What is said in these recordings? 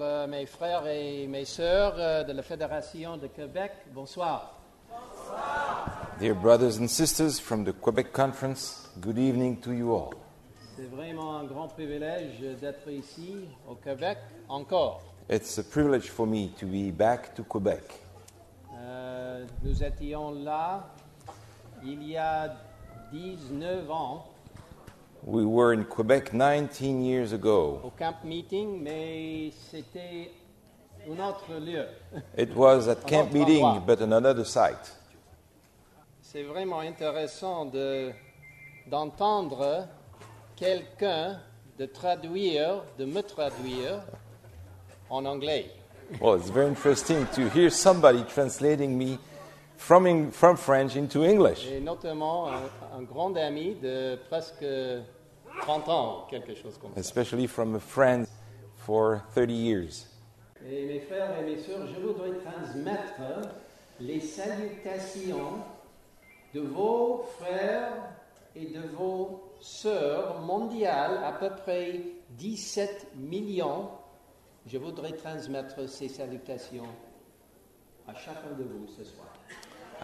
euh, mes frères et mes sœurs euh, de la Fédération de Québec, bonsoir. Dear brothers and sisters from the Quebec Conference, good evening to you all. C'est vraiment un grand privilège d'être ici au Québec encore. It's a privilege for me to be back to Quebec. Euh, nous étions là il y a 19 ans We were in Quebec 19 years ago. au camp meeting, mais c'était un autre lieu. It was at camp meeting, endroit. but on another site. C'est vraiment intéressant de- d'entendre quelqu'un de traduire, de me traduire en anglais. Well, it's very interesting to hear somebody translating me from, French into English, Et notamment un, un grand ami de presque 30 ans, quelque chose comme ça. especially from a friend for 30 years. Et mes frères et mes sœurs, je voudrais transmettre les salutations de vos frères et de vos sœurs mondiales, à peu près 17 millions. Je voudrais transmettre ces salutations à chacun de vous ce soir.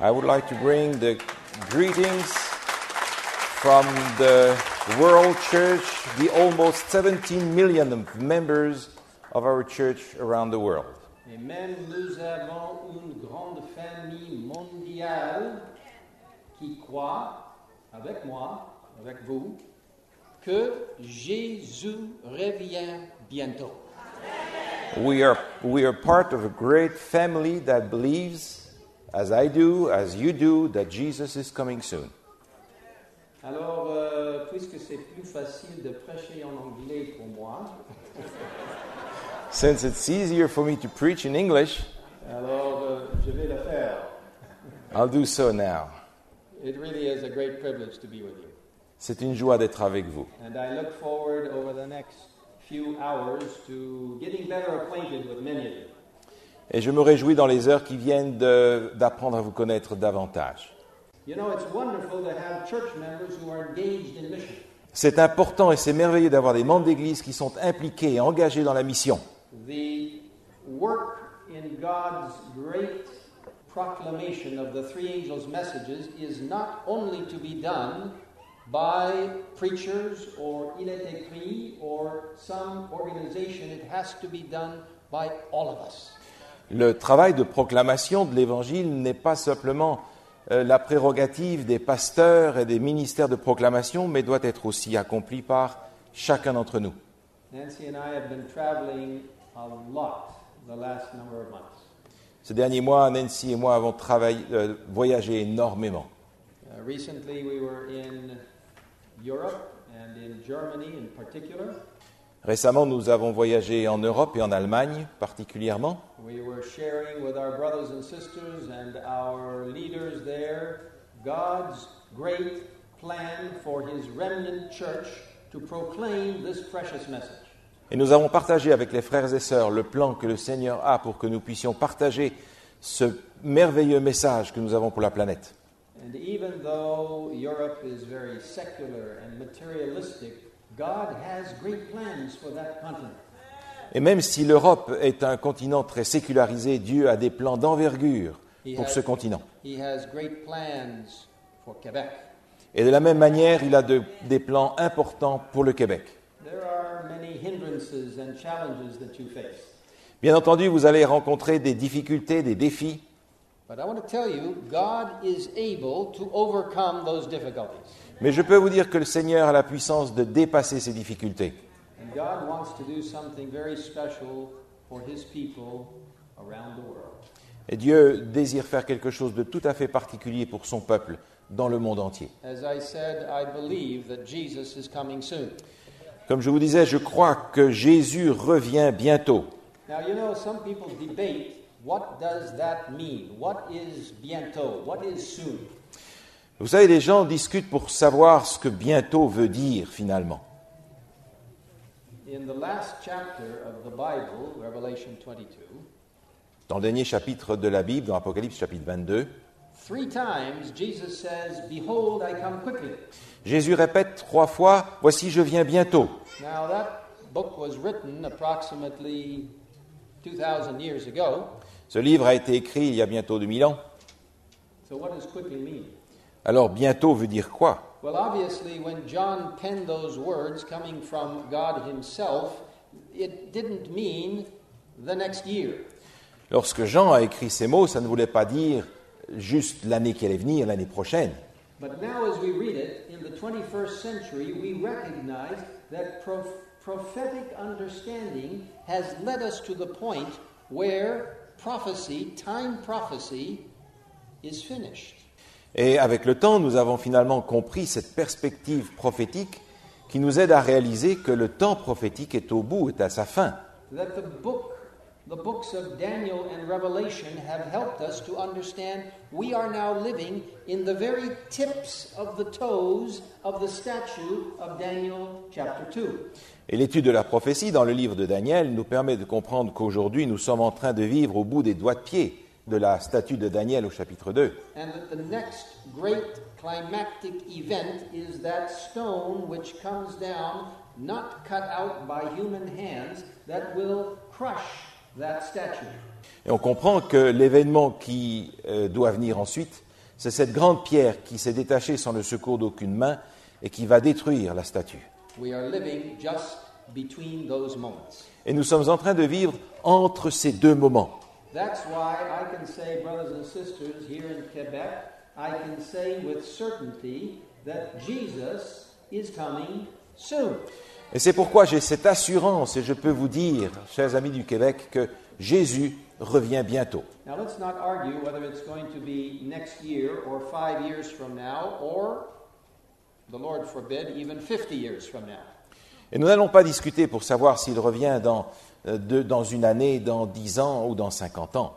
I would like to bring the greetings from the World Church, the almost 17 million members of our church around the world. Et même nous avons une grande famille mondiale qui croit, avec moi, avec vous, que Jésus revient bientôt. We are, we are part of a great family that believes, as I do, as you do, that Jesus is coming soon. Alors, euh, puisque c'est plus facile de prêcher en anglais pour moi, Since it's easier for me to preach in English, alors euh, je vais le faire. I'll do so now. It really is a great privilege to be with you. C'est une joie d'être avec vous. And I look forward over the next few hours to getting better acquainted with many of you. Et je me réjouis dans les heures qui viennent d'apprendre à vous connaître davantage. C'est important et c'est merveilleux d'avoir des membres d'Église qui sont impliqués et engagés dans la mission. The work in God's great proclamation of the three angels' messages is not only to be done by preachers or il est écrit or some organization, it has to be done by all of us. Le travail de proclamation de l'Évangile n'est pas simplement euh, la prérogative des pasteurs et des ministères de proclamation, mais doit être aussi accompli par chacun d'entre nous. Nancy and I have been traveling a lot the last number of months. Ces derniers mois, Nancy et moi avons travaillé, euh, voyagé énormément. Uh, recently, we were in Europe and in Germany in particular. Récemment, nous avons voyagé en Europe et en Allemagne particulièrement. We were sharing with our brothers and sisters and our leaders there God's great plan for His remnant church to proclaim this precious message. Et nous avons partagé avec les frères et sœurs le plan que le Seigneur a pour que nous puissions partager ce merveilleux message que nous avons pour la planète. And even though Europe is very secular and materialistic, God has great plans for that continent. Et même si l'Europe est un continent très sécularisé, Dieu a des plans d'envergure pour ce continent. He has great plans for Quebec. Et de la même manière, il a de- des plans importants pour le Québec. There are many hindrances and challenges that you face. Bien entendu, vous allez rencontrer des difficultés, des défis, Mais je peux vous dire que le Seigneur a la puissance de dépasser ces difficultés. Et Dieu désire faire quelque chose de tout à fait particulier pour son peuple dans le monde entier. Comme je vous disais, je crois que Jésus revient bientôt. Now, you know, some people debate what does that mean? What is bientôt? What is soon? Vous savez, les gens discutent pour savoir ce que bientôt veut dire finalement. In the last chapter of the Bible, Revelation 22, Dans le dernier chapitre de la Bible, dans Apocalypse chapitre 22, three times Jesus says, Behold, I come quickly. Jésus répète trois fois, Voici, je viens bientôt. Now, that book was written approximately 2,000 years ago. Ce livre a été écrit il y a bientôt 2000 ans. So, what does quickly mean? Alors bientôt veut dire quoi? Well, obviously, when John penned those words coming from God Himself, it didn't mean the next year. Lorsque Jean a écrit ces mots, ça ne voulait pas dire juste l'année qui allait venir, l'année prochaine. But now, as we read it in the 21st century, we recognize that prof- prophetic understanding has led us to the point where prophecy, time prophecy, is finished. Et avec le temps, nous avons finalement compris cette perspective prophétique qui nous aide à réaliser que le temps prophétique est au bout, est à sa fin. That the book, the books of Daniel and Revelation have helped us to understand we are now living in the very tips of the toes of the statue of Daniel chapter 2. Et l'étude de la prophétie dans le livre de Daniel nous permet de comprendre qu'aujourd'hui nous sommes en train de vivre au bout des doigts de pied de la statue de Daniel au chapitre 2. And that the next great climactic event is that stone which comes down, not cut out by human hands, that will crush that statue. Et on comprend que l'événement qui euh, doit venir ensuite, c'est cette grande pierre qui s'est détachée sans le secours d'aucune main et qui va détruire la statue. We are living just between those moments. Et nous sommes en train de vivre entre ces deux moments. That's why I can say, brothers and sisters, here in Quebec, I can say with certainty that Jesus is coming soon. Et c'est pourquoi j'ai cette assurance et je peux vous dire, chers amis du Québec, que Jésus revient bientôt. Now, let's not argue whether it's going to be next year or five years from now or, the Lord forbid, even 50 years from now. Et nous n'allons pas discuter pour savoir s'il revient dans, de- dans une année, dans dix ans ou dans cinquante ans.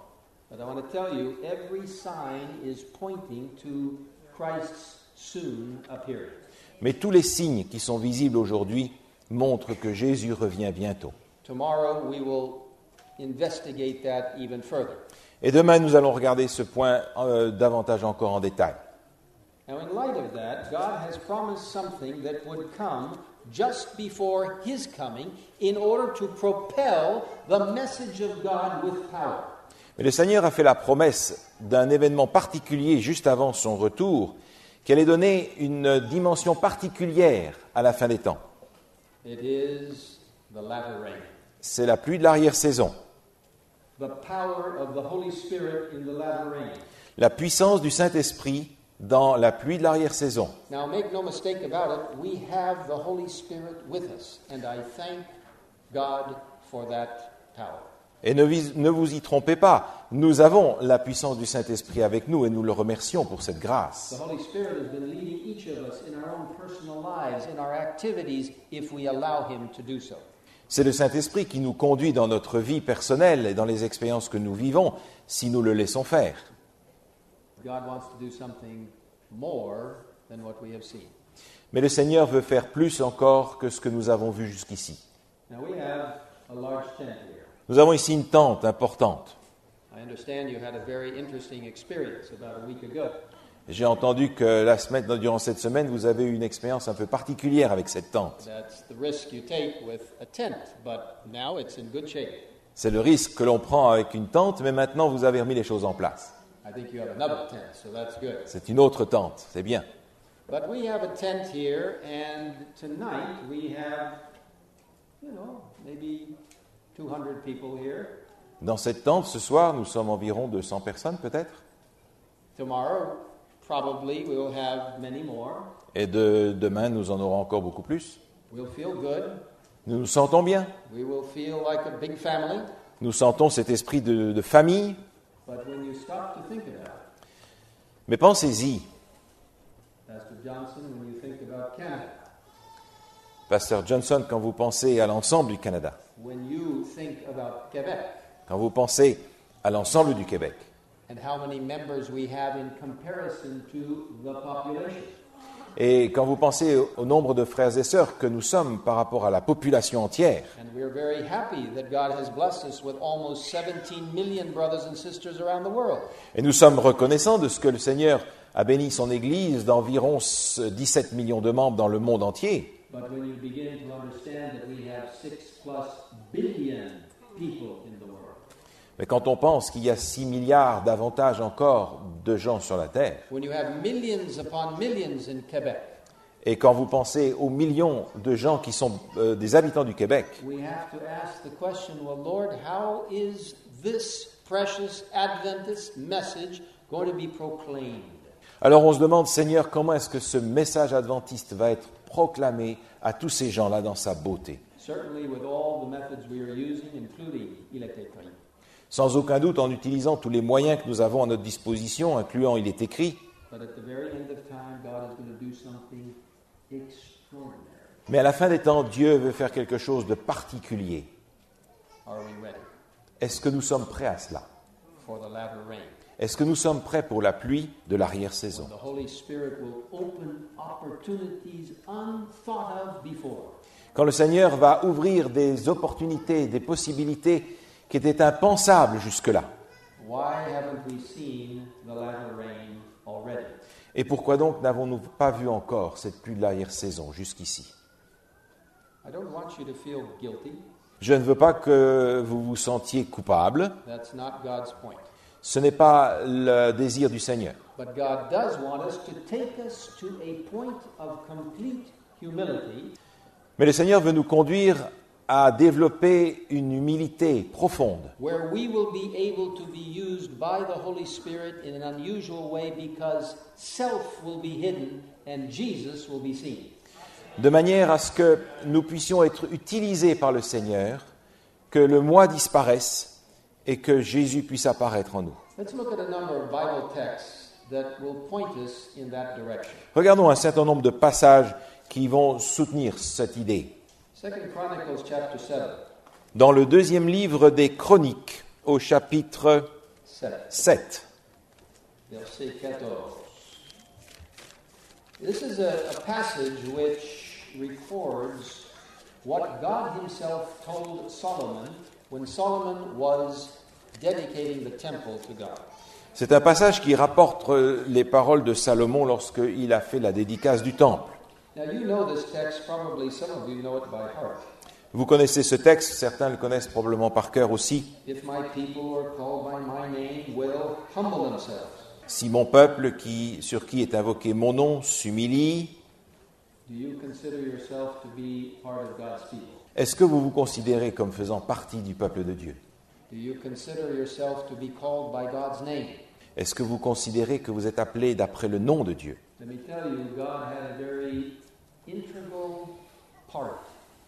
But I want to tell you, every sign is pointing to Christ's soon appearing. Mais tous les signes qui sont visibles aujourd'hui montrent que Jésus revient bientôt. Tomorrow we will investigate that even further. Et demain, nous allons regarder ce point euh, davantage encore en détail. Now, in light of that, God has promised something that would come just before His coming in order to propel the message of God with power. Mais le Seigneur a fait la promesse d'un événement particulier juste avant son retour, qui allait donner une dimension particulière à la fin des temps. It is the latter rain. C'est la pluie de l'arrière-saison, The power of the Holy Spirit in the latter rain. la puissance du Saint-Esprit dans la pluie de l'arrière-saison. Now, make no mistake about it, we have the Holy Spirit with us, and I thank God for that power. Et ne, vous y trompez pas, nous avons la puissance du Saint-Esprit avec nous et nous le remercions pour cette grâce. The Holy Spirit has been leading each of us in our own personal lives, in our activities, if we allow Him to do so. C'est le Saint-Esprit qui nous conduit dans notre vie personnelle et dans les expériences que nous vivons si nous le laissons faire. Mais le Seigneur veut faire plus encore que ce que nous avons vu jusqu'ici. Nous avons ici une tente importante. I understand you had a very interesting experience about a week ago. J'ai entendu que la semaine, durant cette semaine, vous avez eu une expérience un peu particulière avec cette tente. C'est le risque que l'on prend avec une tente, mais maintenant vous avez remis les choses en place. I think you have another tent, so that's good. C'est une autre tente, c'est bien. But we have a tent here, and tonight we have, you know, maybe 200 people here. Dans cette tente, ce soir, nous sommes environ 200 personnes peut-être? Tomorrow, probably we'll have many more. Et de, demain, nous en aurons encore beaucoup plus? We'll feel good. Nous nous sentons bien? We will feel like a big family. Nous sentons cet esprit de, de famille? But when you stop to think about it, Mais pensez-y, Pastor Johnson, when you think about Canada, Pasteur Johnson, quand vous pensez à l'ensemble du Canada, when you think about Quebec, quand vous pensez à l'ensemble du Québec, et quand vous pensez au, nombre de frères et sœurs que nous sommes par rapport à la population entière, And we're very happy that God has blessed us with almost 17 million brothers and sisters around the world. et nous sommes reconnaissants de ce que le Seigneur a béni son Église d'environ 17 millions de membres dans le monde entier. Mais quand on pense qu'il y a 6 milliards davantage encore de gens sur la Terre, when you have millions upon millions in Quebec, et quand vous pensez aux millions de gens qui sont euh, des habitants du Québec, we have to ask the question well, Lord, how is this precious Adventist message going to be proclaimed? alors on se demande, Seigneur, comment est-ce que ce message adventiste va être proclamé à tous ces gens-là dans sa beauté? Certainly, with all the methods we are using, including. Sans aucun doute en utilisant tous les moyens que nous avons à notre disposition, incluant Il est écrit, But at the very end of time, God is going to do something extraordinary. mais à la fin des temps, Dieu veut faire quelque chose de particulier. Are we ready? Est-ce que nous sommes prêts à cela? For the latter rain? Est-ce que nous sommes prêts pour la pluie de l'arrière-saison? Quand le Seigneur va ouvrir des opportunités, des possibilités qui étaient impensables jusque-là. Why haven't we seen the latter rain already? Et pourquoi donc n'avons-nous pas vu encore cette pluie de l'arrière-saison jusqu'ici? I don't want you to feel guilty. Je ne veux pas que vous vous sentiez coupable. That's not God's point. Ce n'est pas le désir du Seigneur. But God does want us to take us to a point of complete humility Mais le Seigneur veut nous conduire à développer une humilité profonde, where we will be able to be used by the Holy Spirit in an unusual way because self will be hidden and Jesus will be seen. de manière à ce que nous puissions être utilisés par le Seigneur, que le moi disparaisse et que Jésus puisse apparaître en nous. Let's look at a number of Bible texts that will point us in that direction. Regardons un certain nombre de passages qui vont soutenir cette idée. Second Chronicles chapter 7. Dans le deuxième livre des Chroniques, au chapitre 7. 7, verset 14. This is a, a passage which records what God Himself told Solomon when Solomon was dedicating the temple to God. c'est un passage qui rapporte euh, les paroles de Salomon lorsqu'il a fait la dédicace du temple. Vous connaissez ce texte, certains le connaissent probablement par cœur aussi. Si mon peuple, qui, sur qui est invoqué mon nom, s'humilie, est-ce que vous vous considérez comme faisant partie du peuple de Dieu? Est-ce que vous considérez que vous êtes appelé d'après le nom de Dieu? Let me tell you, God had a very integral part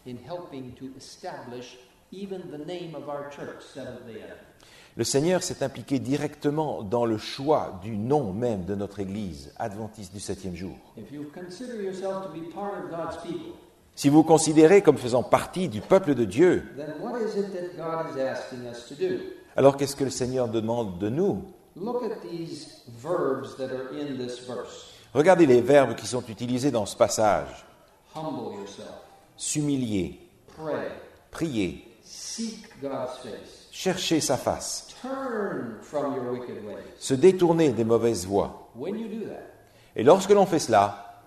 in helping to establish even the name of our church, Seventh day Adventist. Le Seigneur s'est impliqué directement dans le choix du nom même de notre Église, adventiste du septième jour. If you consider yourself to be part of God's people, Si vous vous considérez comme faisant partie du peuple de Dieu, then what is it that God is asking us to do? alors qu'est-ce que le Seigneur demande de nous? Look at these verbs that are in this verse. Regardez les verbes qui sont utilisés dans ce passage. Humble yourself, S'humilier, prier, chercher sa face, turn from your wicked ways. se détourner des mauvaises voies. Et lorsque l'on fait cela,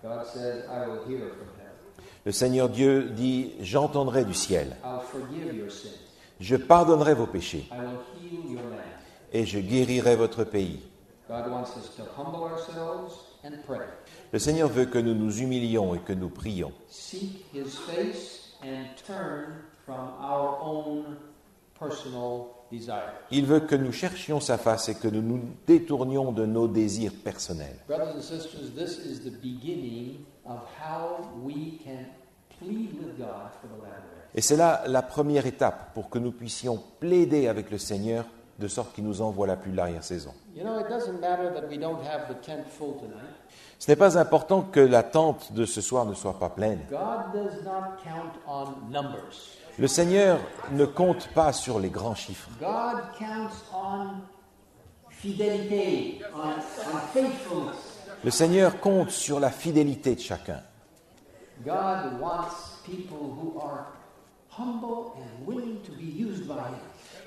le Seigneur Dieu dit, j'entendrai du ciel, je pardonnerai vos péchés. I will heal your land. et je guérirai votre pays. Le Seigneur veut que nous nous humilions et que nous prions. Il veut que nous cherchions sa face et que nous nous détournions de nos désirs personnels. Et c'est là la première étape pour que nous puissions plaider avec le Seigneur de sorte qu'il nous envoie la pluie l'arrière-saison. You know, Ce n'est pas important que la tente de ce soir ne soit pas pleine. Le Seigneur ne compte pas sur les grands chiffres. Le Seigneur compte sur la fidélité de chacun.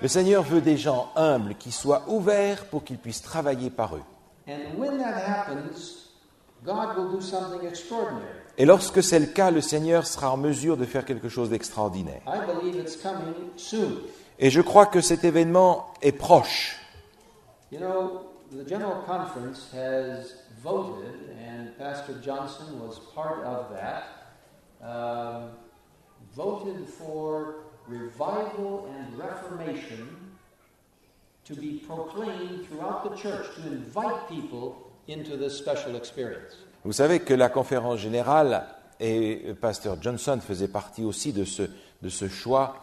Le Seigneur veut des gens humbles qui soient ouverts pour qu'ils puissent travailler par eux. Et lorsque c'est le cas, le Seigneur sera en mesure de faire quelque chose d'extraordinaire. I believe it's coming soon. Et je crois que cet événement est proche. You know, the General Conference has voted, and Pastor Johnson was part of that, voted for revival and reformation to be proclaimed throughout the church to invite people into this special experience. Vous savez que la conférence générale, et Pasteur Johnson faisait partie aussi de ce, de ce choix,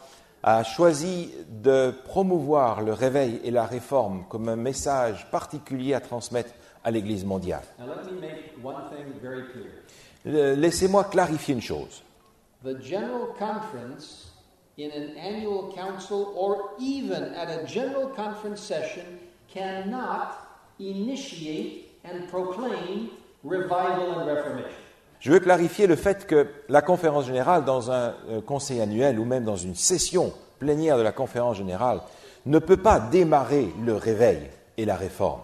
a choisi de promouvoir le réveil et la réforme comme un message particulier à transmettre à l'Église mondiale. Now, let me make one thing very clear. Laissez-moi clarifier une chose. The General Conference, in an annual council or even at a General Conference session, cannot initiate and proclaim revival and reformation. Je veux clarifier le fait que la conférence générale, dans un euh, conseil annuel ou même dans une session plénière de la conférence générale, ne peut pas démarrer le réveil et la réforme.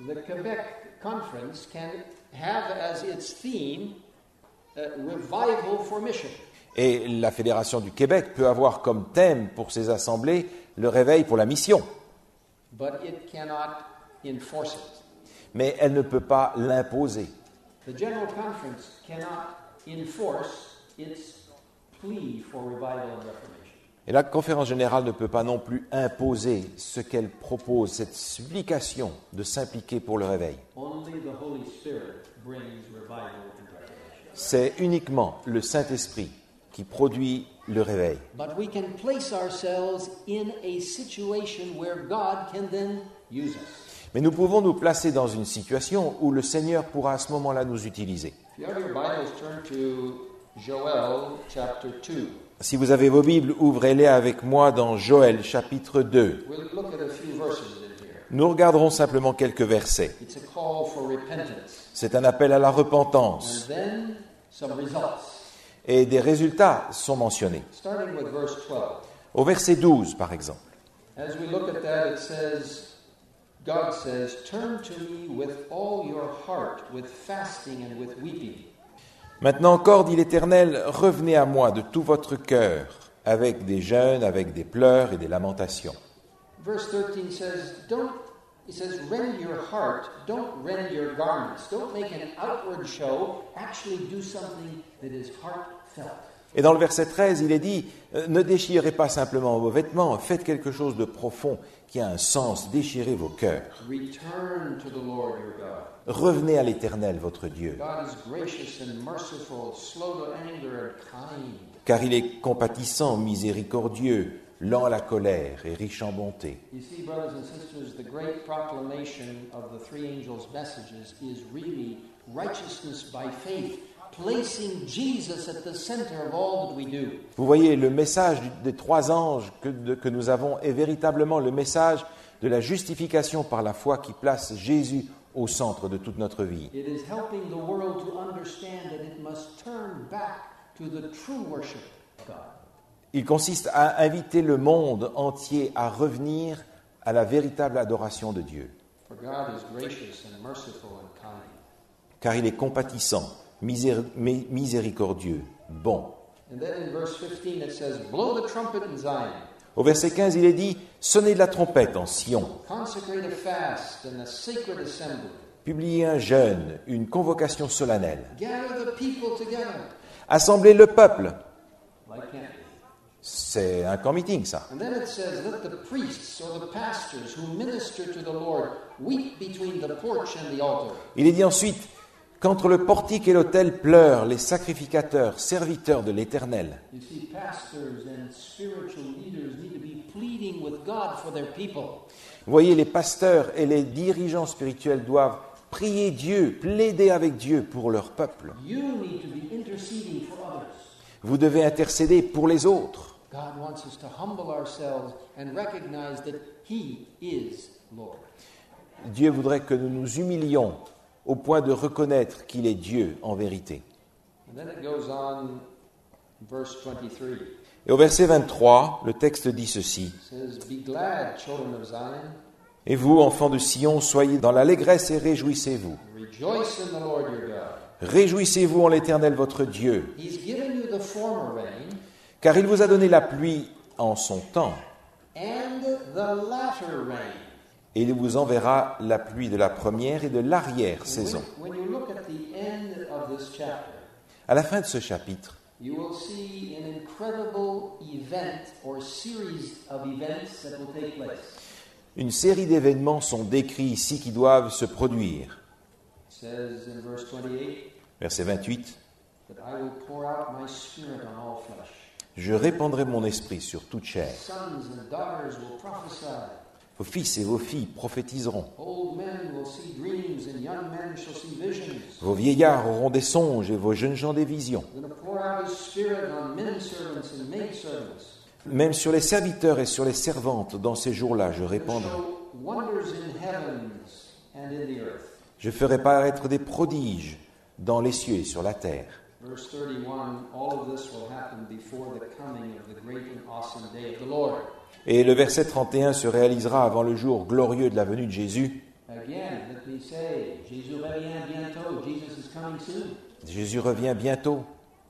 The Quebec Conference can have as its theme uh, revival for mission. Et la Fédération du Québec peut avoir comme thème pour ses assemblées le réveil pour la mission, but it cannot enforce it. Mais elle ne peut pas l'imposer. Et la conférence générale ne peut pas non plus imposer ce qu'elle propose, cette supplication de s'impliquer pour le réveil. C'est uniquement le Saint-Esprit qui produit le réveil. But we can place ourselves in a situation where God can then use us. Mais nous pouvons nous placer dans une situation où le Seigneur pourra à ce moment-là nous utiliser. If you have your Bibles, turn to Joel chapter 2. Si vous avez vos Bibles, ouvrez-les avec moi dans Joël chapitre 2. We'll look at a few verses in here. Nous regarderons simplement quelques versets. C'est un appel à la repentance et des résultats sont mentionnés. Starting with verse 12. Au verset 12, par exemple. As we look at that, it says, God says, Turn to me with all your heart, with fasting and with weeping. Maintenant encore, dit l'Éternel, revenez à moi de tout votre cœur, avec des jeûnes, avec des pleurs et des lamentations. Verse 13 says, Don't, it says, rend your heart, don't rend your garments, don't make an outward show, actually do something that is heartfelt. Et dans le verset 13, il est dit, euh, ne déchirez pas simplement vos vêtements, faites quelque chose de profond qui a un sens, déchirez vos cœurs. Revenez à l'Éternel, votre Dieu, car il est compatissant, miséricordieux, lent à la colère et riche en bonté. Vous voyez, le message des trois anges que, de- que nous avons est véritablement le message de la justification par la foi qui place Jésus au centre de toute notre vie. It is helping the world to understand that it must turn back to the true worship of God. Il consiste à inviter le monde entier à revenir à la véritable adoration de Dieu, For God is gracious and merciful and kind. car il est compatissant, miséricordieux, bon. And then in verse 15 it says, Blow the trumpet in Zion, Au verset 15, il est dit, Sonnez de la trompette en Sion, publiez un jeûne, une convocation solennelle, assemblez le peuple. C'est un camp meeting, ça. Il est dit ensuite qu'entre le portique et l'autel pleurent les sacrificateurs, serviteurs de l'Éternel. Vous voyez, les pasteurs et les dirigeants spirituels doivent prier Dieu, plaider avec Dieu pour leur peuple. Vous devez intercéder pour les autres. Dieu voudrait que nous nous humilions au point de reconnaître qu'il est Dieu en vérité. And then it goes on, verse 23. Et au verset 23, le texte dit ceci. Et vous, enfants de Sion, soyez dans l'allégresse et réjouissez-vous. Réjouissez-vous en l'Éternel votre Dieu, car il vous a donné la pluie en son temps, Et il vous enverra la pluie de la première et de l'arrière-saison. À la fin de ce chapitre, you will see an incredible event or series of events that will take place. une série d'événements sont décrits ici qui doivent se produire. It says in verse 28 Verset 28. that I will pour out my spirit on all flesh. Je répandrai mon esprit sur toute chair. Vos fils et vos filles prophétiseront. Vos vieillards auront des songes et vos jeunes gens des visions. Même sur les serviteurs et sur les servantes, dans ces jours-là, je répandrai. Je ferai paraître des prodiges dans les cieux et sur la terre. Verse 31 All of this will happen before the coming of the great and awesome day of the Lord. Et le verset 31 se réalisera avant le jour glorieux de la venue de Jésus. Jésus revient bientôt. Jesus is coming soon. Jésus revient bientôt.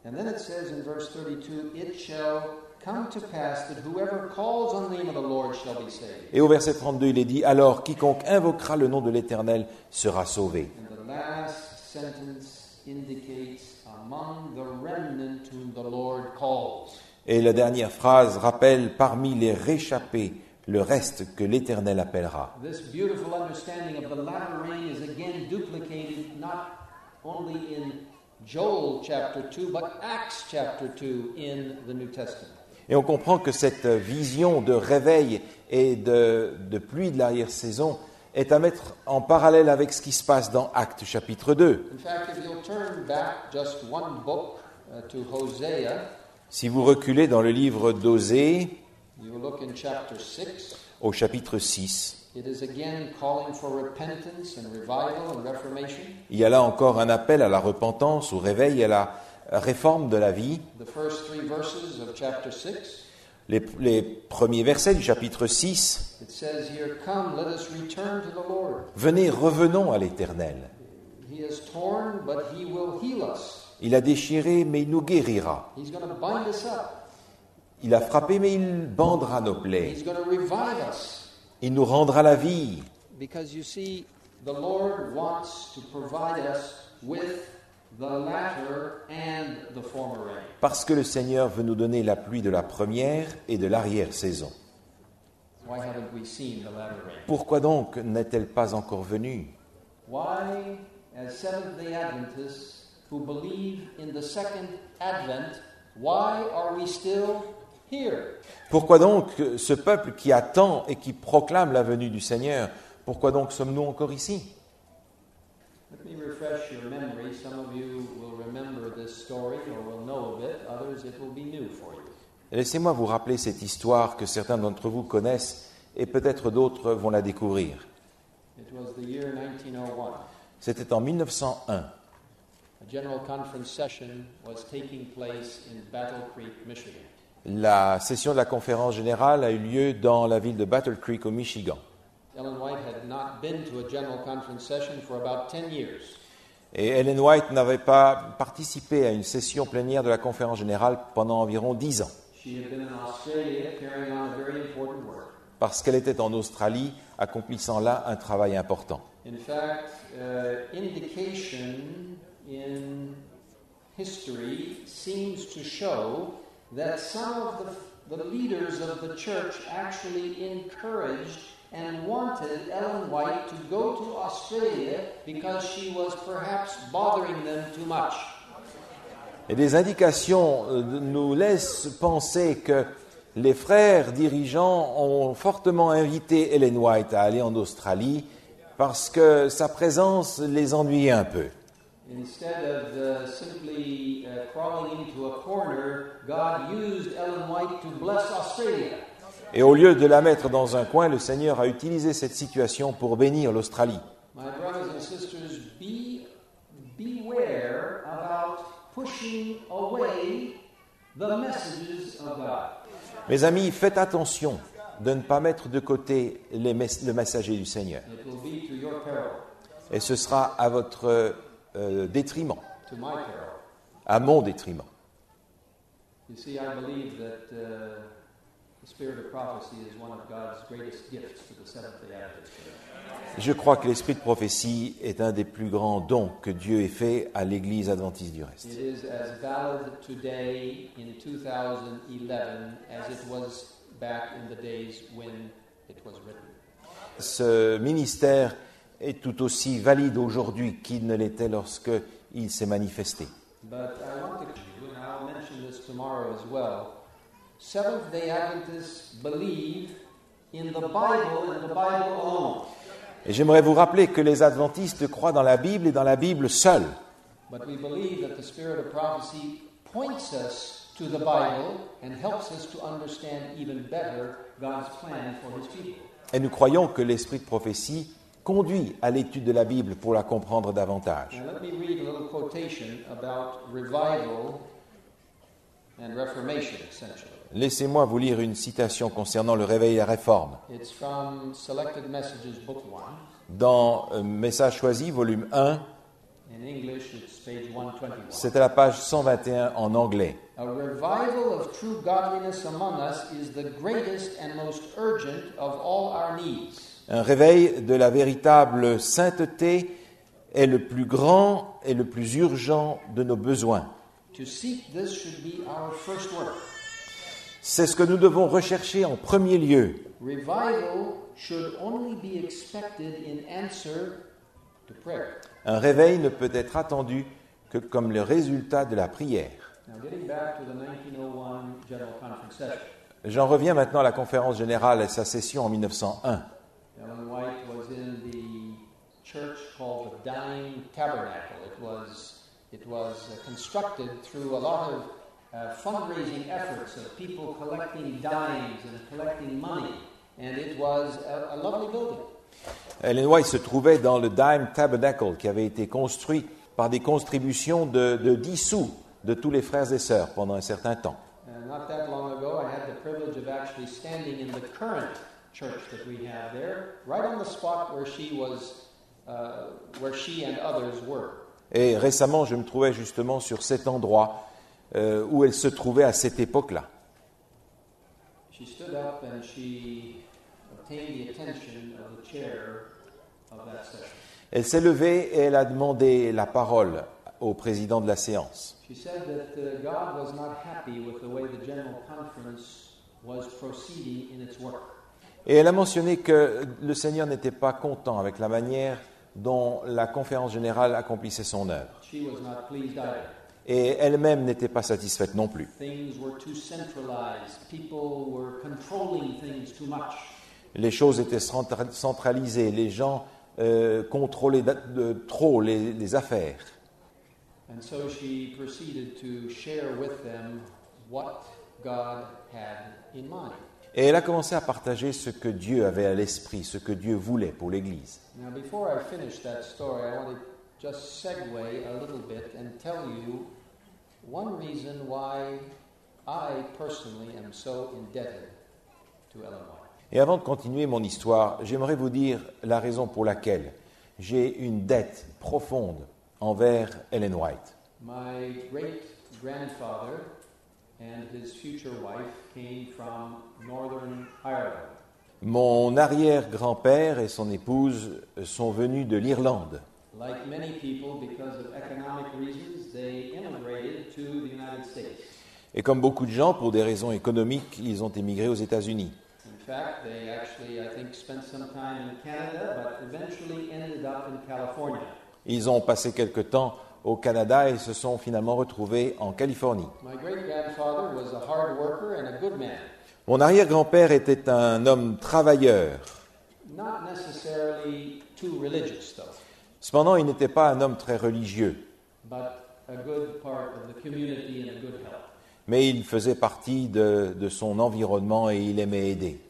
And then it says in verse 32 It shall come to pass that whoever calls on the name of the Lord shall be saved. Et au verset 32, il est dit, Alors quiconque invoquera le nom de l'Éternel sera sauvé. And the last sentence indicates among the remnant whom the Lord calls. Et la dernière phrase rappelle parmi les réchappés le reste que l'Éternel appellera. This beautiful understanding of the latter rain is again duplicated not only in Joel chapter 2, but Acts chapter 2 in the New Testament. Et on comprend que cette vision de réveil et de, de pluie de l'arrière-saison est à mettre en parallèle avec ce qui se passe dans Actes chapitre 2. In fact, if Si vous reculez dans le livre d'Osée, you will look in chapter 6. au chapitre 6, It is again calling for repentance and revival and reformation. il y a là encore un appel à la repentance, au réveil et à la réforme de la vie. The first three verses of chapter 6, Les, les premiers versets du chapitre 6, it says here, Come, let us return to the Lord. Venez, revenons à l'Éternel. Il a déchiré, mais il nous guérira. Il a frappé, mais il bandera nos plaies. Il nous rendra la vie. Because you see, the Lord wants to provide us with the latter and the former rain. Parce que le Seigneur veut nous donner la pluie de la première et de l'arrière-saison. Why haven't we seen the latter rain? Pourquoi donc n'est-elle pas encore venue? Why, as Adventists who believe in the second advent, why are we still here? Pourquoi donc ce peuple qui attend et qui proclame la venue du Seigneur, pourquoi donc sommes-nous encore ici? Let me refresh your memory. Some of you will remember this story or will know of it, others, it will be new for you. Laissez-moi vous rappeler cette histoire que certains d'entre vous connaissent et peut-être d'autres vont la découvrir. It was the year 1901. C'était en 1901. La session de la conférence générale a eu lieu dans la ville de Battle Creek au Michigan. Ellen White had not been to a general conference session for about 10 years. Et Ellen White n'avait pas participé à une session plénière de la conférence générale pendant environ dix ans, She had been in Australia carrying on a very important work. parce qu'elle était en Australie, accomplissant là un travail important. In fact, uh, indication in history seems to show that some of the, the leaders of the church actually encouraged and wanted Ellen White to go to Australia because she was perhaps bothering them too much. Et des indications euh, nous laissent penser que les frères dirigeants ont fortement invité Ellen White à aller en Australie parce que sa présence les ennuyait un peu. Instead of uh, simply uh, crawling into a corner, God used Ellen White to bless Australia. Et au lieu de la mettre dans un coin, le Seigneur a utilisé cette situation pour bénir l'Australie. My brothers and sisters, be beware about pushing away the messages of God. Mes amis, faites attention de ne pas mettre de côté les le messager du Seigneur. Et ce sera à votre euh, détriment, to my peril. à mon détriment. You see, I believe that uh, the spirit of prophecy is one of God's greatest gifts to the Seventh day Adventist Church. Je crois que l'esprit de prophétie est un des plus grands dons que Dieu ait fait à l'Église adventiste du reste. It is as valid today in 2011 as it was back in the days when it was written. Ce ministère est tout aussi valide aujourd'hui qu'il ne l'était lorsque il s'est manifesté. But I want to, and I'll mention this tomorrow as well. Seventh day Adventists believe in the Bible and the Bible alone. Et j'aimerais vous rappeler que les adventistes croient dans la Bible et dans la Bible seule. But we believe that the spirit of prophecy points us to the Bible and helps us to understand even better God's plan for his people. Et nous croyons que l'esprit de prophétie conduit à l'étude de la Bible pour la comprendre davantage. Laissez-moi vous lire une citation concernant le réveil et la réforme. It's from Selected Messages, Book 1. Dans euh, Message choisi, volume 1, In English, it's page 121. c'est à la page 121 en anglais. Un réveil de la véritable sainteté est le plus grand et le plus urgent de nos besoins. C'est ce que nous devons rechercher en premier lieu. Un réveil ne peut être attendu que comme le résultat de la prière. Now, getting back to the 1901 General Conference session, J'en reviens maintenant à la conférence générale et sa session en 1901. Ellen White was in the church called the Dying Tabernacle. It was, it was uh, constructed through a lot of uh, fundraising efforts of people collecting dimes and collecting money. And it was a, a lovely building. Ellen White se trouvait dans le Dime Tabernacle qui avait été construit par des contributions de, de 10 sous de tous les frères et sœurs pendant un certain temps. And not that long ago, I had the privilege of actually standing in the current church that we have there, right on the spot where she was, uh, where she and others were. Et récemment, je me trouvais justement sur cet endroit euh, où elle se trouvait à cette époque-là. She stood up and she obtained the attention of the chair of that session. Elle s'est levée et elle a demandé la parole au président de la séance. She said that uh, God was not happy with the way the General Conference was proceeding in its work. Et elle a mentionné que le Seigneur n'était pas content avec la manière dont la conférence générale accomplissait son œuvre. Et elle-même n'était pas satisfaite non plus. Les choses étaient centra- centralisées, les gens euh, contrôlaient de trop les, les affaires. Et elle a commencé à partager ce que Dieu avait à l'esprit, ce que Dieu voulait pour l'Église. Now, before I finish that story, I want to just segue a little bit and tell you one reason why I personally am so indebted to Ellen White. Et avant de continuer mon histoire, j'aimerais vous dire la raison pour laquelle j'ai une dette profonde envers Ellen White. My great grandfather Mon arrière-grand-père et son épouse sont venus de l'Irlande. Like many people, because of economic reasons, they immigrated to the United States. Et comme beaucoup de gens, pour des raisons économiques, ils ont émigré aux États-Unis. In fact, they actually, I think, spent some time in Canada, but eventually ended up in California. Ils ont passé quelque temps au Canada et se sont finalement retrouvés en Californie. My great grandfather was a hard worker and a good man. Mon arrière-grand-père était un homme travailleur. Not necessarily too religious, though, Cependant, il n'était pas un homme très religieux, but a good part of the community and a good help. mais il faisait partie de, de son environnement et il aimait aider.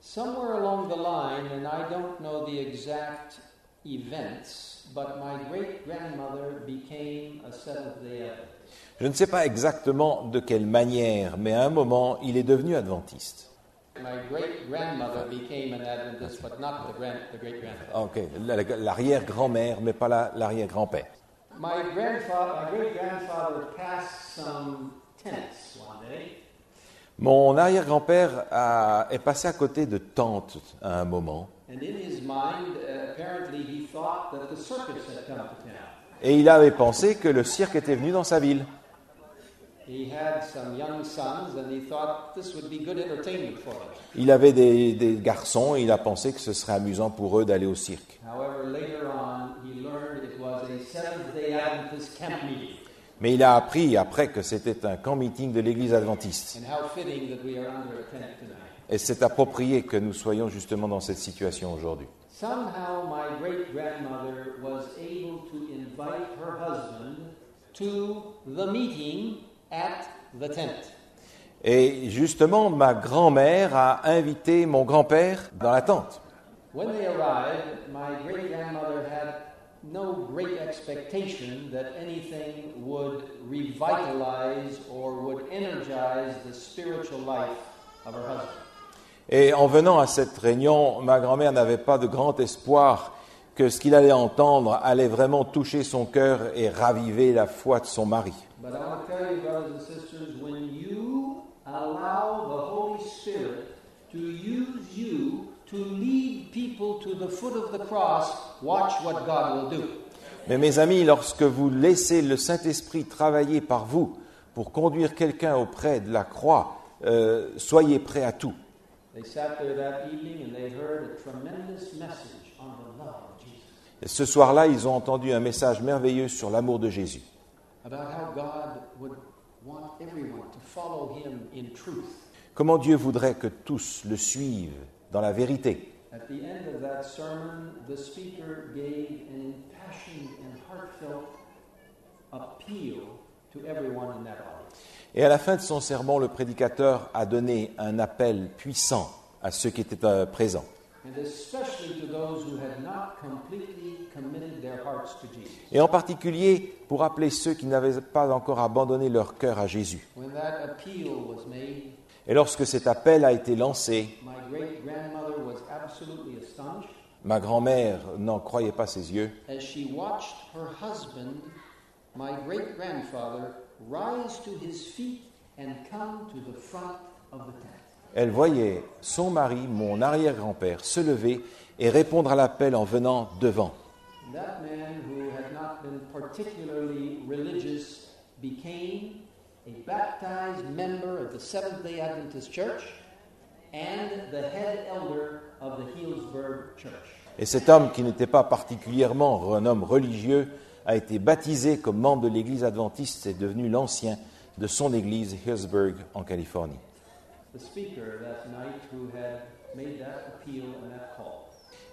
Somewhere along the line, and I don't know the exact events, but my great grandmother became a Seventh day Adventist. Je ne sais pas exactement de quelle manière, mais à un moment, il est devenu adventiste. My great grandmother became an Adventist, but not the, grand, the great grandfather. Ah, Ok, la- l'arrière-grand-mère, mais pas la- l'arrière-grand-père. My grandfather, my great grandfather passed some tents one day, Mon arrière-grand-père a- est passé à côté de tante à un moment. Et il avait pensé que le cirque était venu dans sa ville. Il avait des, des garçons et il a pensé que ce serait amusant pour eux d'aller au cirque. However, later on, he learned it was a Seventh day Adventist camp meeting. Mais il a appris après que c'était un camp meeting de l'église adventiste. Et c'est approprié que nous soyons justement dans cette situation aujourd'hui. Somehow, my great grandmother was able to invite her husband to the meeting at the tent. Et justement, ma grand-mère a invité mon grand-père dans la tente. When they arrived, my great grandmother had no great expectation that anything would revitalize or would energize the spiritual life of her husband. Et en venant à cette réunion, ma grand-mère n'avait pas de grand espoir que ce qu'il allait entendre allait vraiment toucher son cœur et raviver la foi de son mari. Mais mes amis, lorsque vous laissez le Saint-Esprit travailler par vous pour conduire quelqu'un auprès de la croix, euh, soyez prêts à tout. They sat there that evening and they heard a tremendous message on the love of Jesus. Et ce soir-là, ils ont entendu un message merveilleux sur l'amour de Jésus. about how God would want everyone to follow him in truth. Comment Dieu voudrait que tous le suivent dans la vérité. Et à la fin de son sermon, le prédicateur a donné un appel puissant à ceux qui étaient euh, présents, et en particulier pour appeler ceux qui n'avaient pas encore abandonné leur cœur à Jésus. Et lorsque cet appel a été lancé, ma grand-mère n'en croyait pas ses yeux. as she watched her husband, my great grandfather, rise to his feet and come to the front of the tent. Elle voyait son mari, mon arrière-grand-père, se lever et répondre à l'appel en venant devant. That man who had not been particularly religious became a baptized member of the Seventh day Adventist Church and the head elder of the Healdsburg Church. Et cet homme, qui n'était pas particulièrement un homme religieux, a été baptisé comme membre de l'église adventiste et est devenu l'ancien de son église Hillsburg en Californie.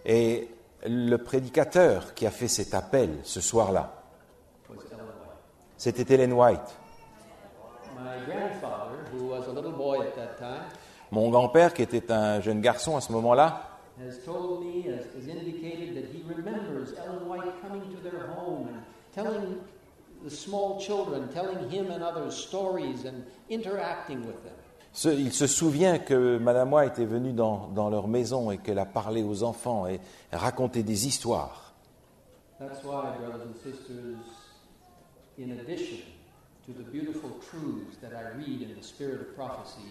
Et le prédicateur qui a fait cet appel ce soir-là, c'était Ellen White. Mon grand-père, qui était un jeune garçon à ce moment-là, has told me, has, has indicated that he remembers Ellen White coming to their home and telling the small children, telling him and others stories and interacting with them. Ce- il se souvient que Madame White est venue dans, dans leur maison et qu'elle a parlé aux enfants et raconté des histoires. That's why, brothers and sisters, in addition to the beautiful truths that I read in the spirit of prophecy,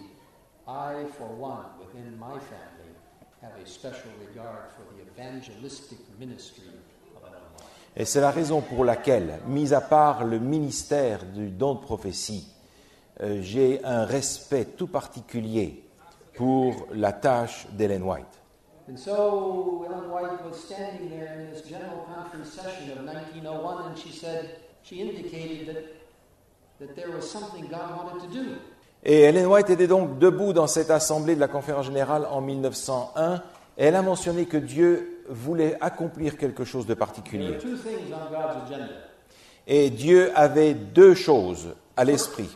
I, for one, within my family, Et c'est la raison pour laquelle, mis à part le ministère du don de prophétie, euh, j'ai un respect tout particulier pour la tâche d'Ellen White. And so Ellen White was standing there in this General Conference session of 1901, and she said, she indicated that, that there was something God wanted to do. Et Ellen White était donc debout dans cette assemblée de la conférence générale en 1901. Et elle a mentionné que Dieu voulait accomplir quelque chose de particulier. Et Dieu avait deux choses à l'esprit.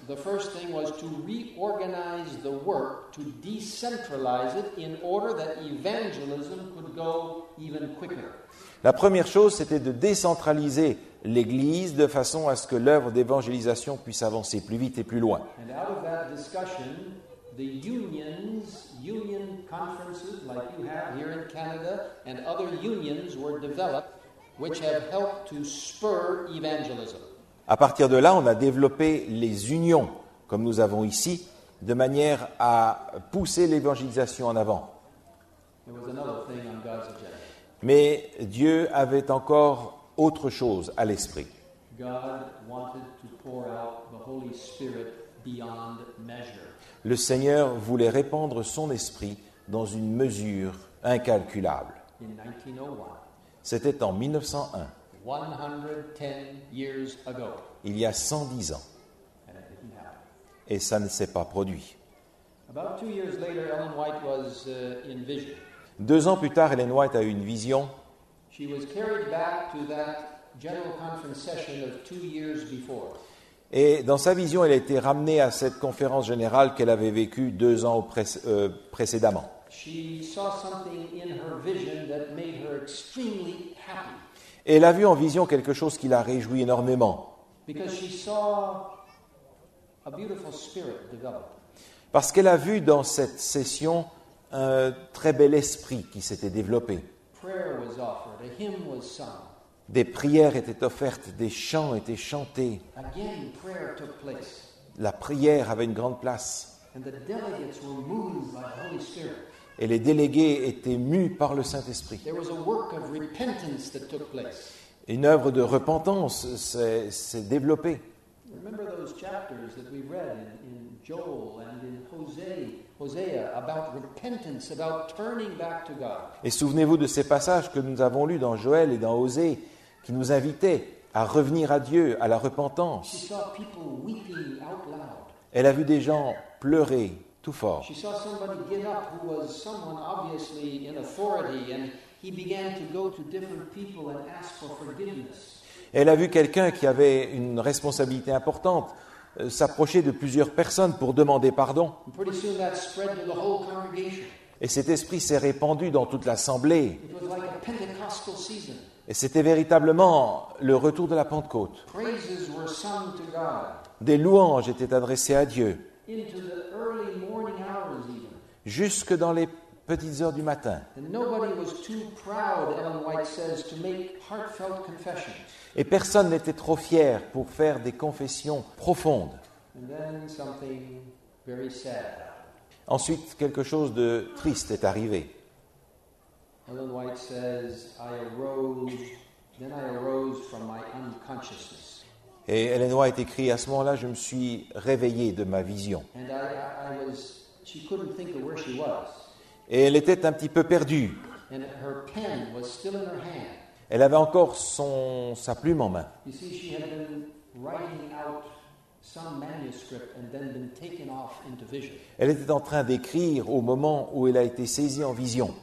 La première chose, c'était de décentraliser l'Église de façon à ce que l'œuvre d'évangélisation puisse avancer plus vite et plus loin. And out of that discussion, the unions, union conferences like you have here in Canada, and other unions were developed which have helped to spur evangelism. À partir de là, on a développé les unions, comme nous avons ici, de manière à pousser l'évangélisation en avant. Mais Dieu avait encore autre chose à l'esprit. Le Seigneur voulait répandre son esprit dans une mesure incalculable. In 1901, C'était en 1901, 110 years ago, il y a 110 ans, et ça ne s'est pas produit. About two years later, Ellen White was uh. Deux ans plus tard, Ellen White a eu une vision. She was carried back to that General Conference session of two years before. Et dans sa vision, elle a été ramenée à cette conférence générale qu'elle avait vécue deux ans pré- euh, précédemment. She saw something in her vision that made her extremely happy Et elle a vu en vision quelque chose qui l'a réjoui énormément. because she saw a beautiful spirit develop. Parce qu'elle a vu dans cette session un très bel esprit qui s'était développé. Des prières étaient offertes, des chants étaient chantés. Again, prayer took place, La prière avait une grande place. and the delegates were moved by the Holy Spirit. Et les délégués étaient mus par le Saint-Esprit. There was a work of repentance that took place. Une œuvre de repentance s'est développée. Remember those chapters that we read in, in Joel and in Hosea, Hosea about repentance, about turning back to God? Et souvenez-vous de ces passages que nous avons lus dans Joël et dans Osée, qui nous invitaient à revenir à Dieu, à la She repentance. saw people weeping out loud. Elle a vu des gens pleurer tout fort. She saw somebody get up who was someone obviously in authority, and he began to go to different people and ask for forgiveness. Elle a vu quelqu'un qui avait une responsabilité importante euh, s'approcher de plusieurs personnes pour demander pardon. Et cet esprit s'est répandu dans toute l'assemblée. Et c'était véritablement le retour de la Pentecôte. Des louanges étaient adressées à Dieu, jusque dans les petites heures du matin. Ellen. Et personne n'était trop fier pour faire des confessions profondes. Ensuite, quelque chose de triste est arrivé. Ellen. Et Hélène White écrit à ce moment-là, je me suis réveillé de ma vision. Et elle était un petit peu perdue. And her pen was still in her hand. Elle avait encore son, sa plume en main. Elle était en train d'écrire au moment où elle a été saisie en vision.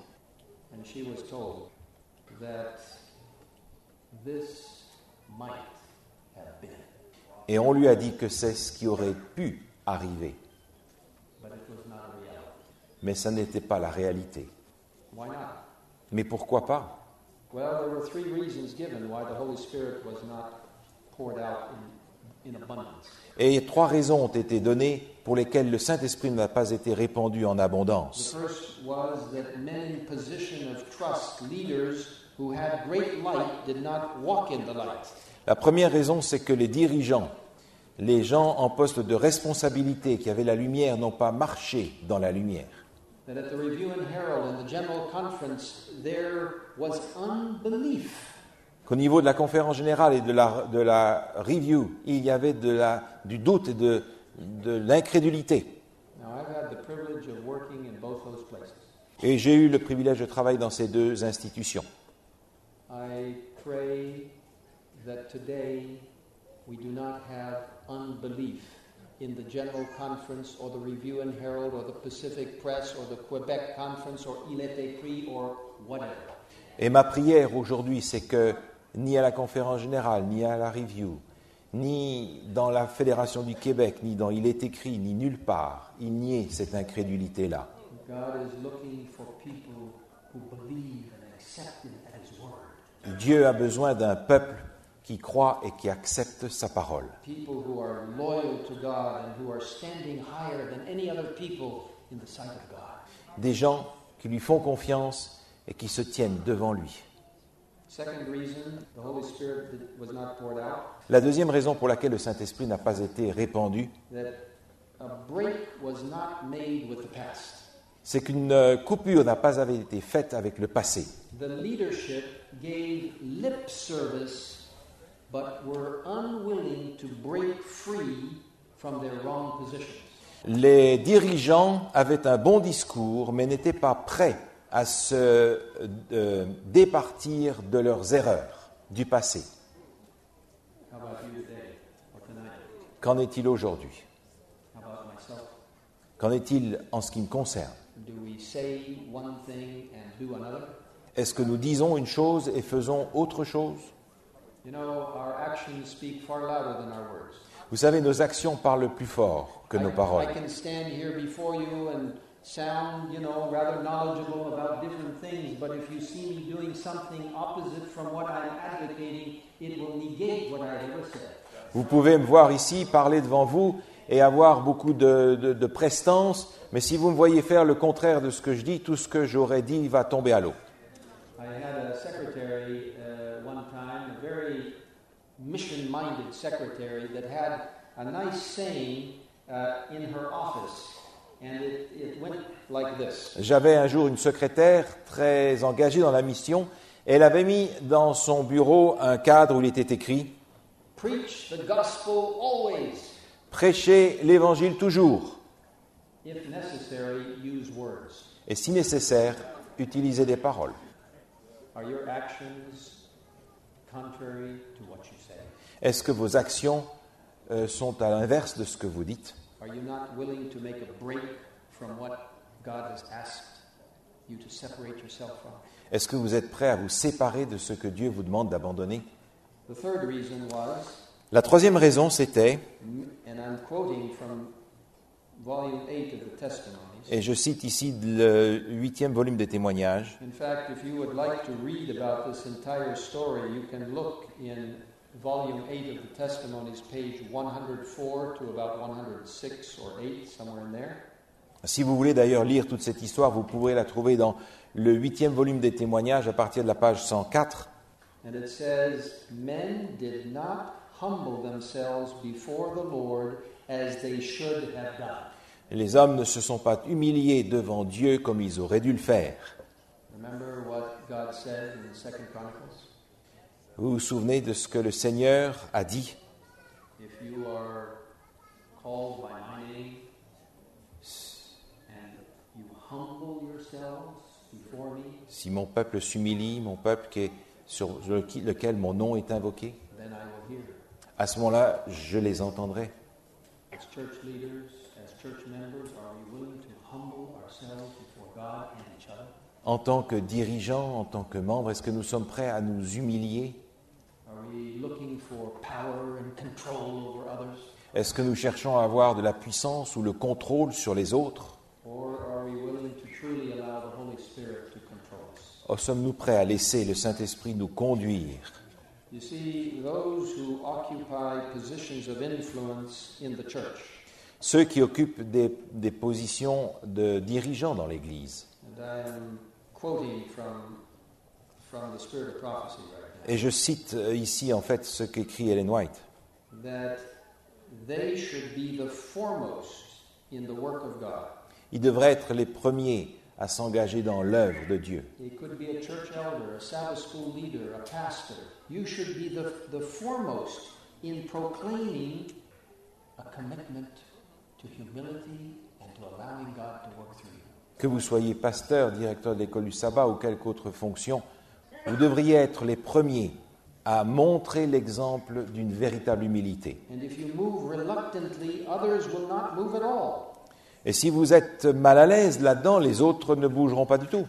And she was told that this might have been, Et on lui a dit que c'est ce qui aurait pu arriver. but it was not a reality. Mais ça n'était pas la réalité. Why not? Mais pourquoi pas? Well, there were three reasons given why the Holy Spirit was not poured out in, in abundance. Et trois raisons ont été données pour lesquelles le Saint-Esprit n'a pas été répandu en abondance. La première raison, c'est que les dirigeants, les gens en poste de responsabilité qui avaient la lumière, n'ont pas marché dans la lumière. That at the Review and Herald and the General Conference, there was unbelief. Qu'au niveau de la conférence générale et de la, de la review, il y avait de la, du doute et de, de l'incrédulité. Now, I've had the privilege of working in both those places. Et j'ai eu le privilège de travailler dans ces deux institutions. I pray that today we do not have unbelief in the General Conference or the Review and Herald or the Pacific Press or the Quebec Conference or Il est écrit or whatever. Et ma prière aujourd'hui, c'est que ni à la conférence générale, ni à la review, ni dans la Fédération du Québec, ni dans Il est écrit, ni nulle part, il n'y ait cette incrédulité-là. God is looking for people who believe and accept Him at His word. Dieu a besoin d'un peuple qui croit et qui accepte sa parole. People who are loyal to God and who are standing higher than any other people in the sight of God. Des gens qui lui font confiance et qui se tiennent devant lui. La deuxième raison pour laquelle le Saint-Esprit n'a pas été répandu, c'est qu'une euh, coupure n'a pas été faite avec le passé. The leadership gave lip service, but were unwilling to break free from their wrong positions. Les dirigeants avaient un bon discours, mais n'étaient pas prêts à se euh, départir de leurs erreurs du passé. Qu'en est-il aujourd'hui? Qu'en est-il en ce qui me concerne? Est-ce que nous disons une chose et faisons autre chose? Vous savez, nos actions parlent plus fort que nos paroles. I can stand here before you and sound, you know, rather knowledgeable about different things, but if you see me doing something opposite from what I'm advocating, it will negate what I ever said. Vous pouvez me voir ici, parler devant vous et avoir beaucoup de, de- de prestance, mais si vous me voyez faire le contraire de ce que je dis, tout ce que j'aurais dit va tomber à l'eau. I had a secretary mission minded secretary, that had a nice saying uh, in her office, and it, it went like this J'avais un jour une secrétaire très engagée dans la mission, elle avait mis dans son bureau un cadre où il était écrit Preach the gospel always. Prêchez l'évangile toujours, If necessary, use words. et si nécessaire, utilisez des paroles. Are your actions contrary to? Est-ce que vos actions euh, sont à l'inverse de ce que vous dites? Are you not willing to make a break from what God has asked you to separate yourself from? Est-ce que vous êtes prêt à vous séparer de ce que Dieu vous demande d'abandonner? La troisième raison, c'était, and I'm quoting from volume 8 of the Testimonies. et je cite ici le huitième volume des témoignages, In fact, if you would like to read about this entire story, you can look in volume 8 of the Testimonies, page 104 to about 106 or 8, somewhere in there. Si vous voulez d'ailleurs lire toute cette histoire, vous pourrez la trouver dans le huitième volume des témoignages à partir de la page 104. And it says, Men did not humble themselves before the Lord as they should have done. Les hommes ne se sont pas humiliés devant Dieu comme ils auraient dû le faire. Remember what God said in Second Chronicles? Vous vous souvenez de ce que le Seigneur a dit? Si mon peuple s'humilie, mon peuple qui est sur le- lequel mon nom est invoqué, à ce moment-là, je les entendrai. En tant que dirigeants, en tant que membres, est-ce que nous sommes prêts à nous humilier? Est-ce que nous cherchons à avoir de la puissance ou le contrôle sur les autres? Ou sommes-nous prêts à laisser le Saint-Esprit nous conduire? Ceux qui occupent des, des positions de dirigeants dans l'Église. right? Et je cite euh, ici en fait ce qu'écrit Ellen White. that they should be the foremost in the work of God. Ils devraient être les premiers à s'engager dans l'œuvre de Dieu. It could be a church elder, a Sabbath school leader, a pastor. You should be the, the foremost in proclaiming a commitment to humility and to allowing God to work through you. Que vous soyez pasteur, directeur de l'école du sabbat ou quelque autre fonction, vous devriez être les premiers à montrer l'exemple d'une véritable humilité. Et si vous êtes mal à l'aise là-dedans, les autres ne bougeront pas du tout.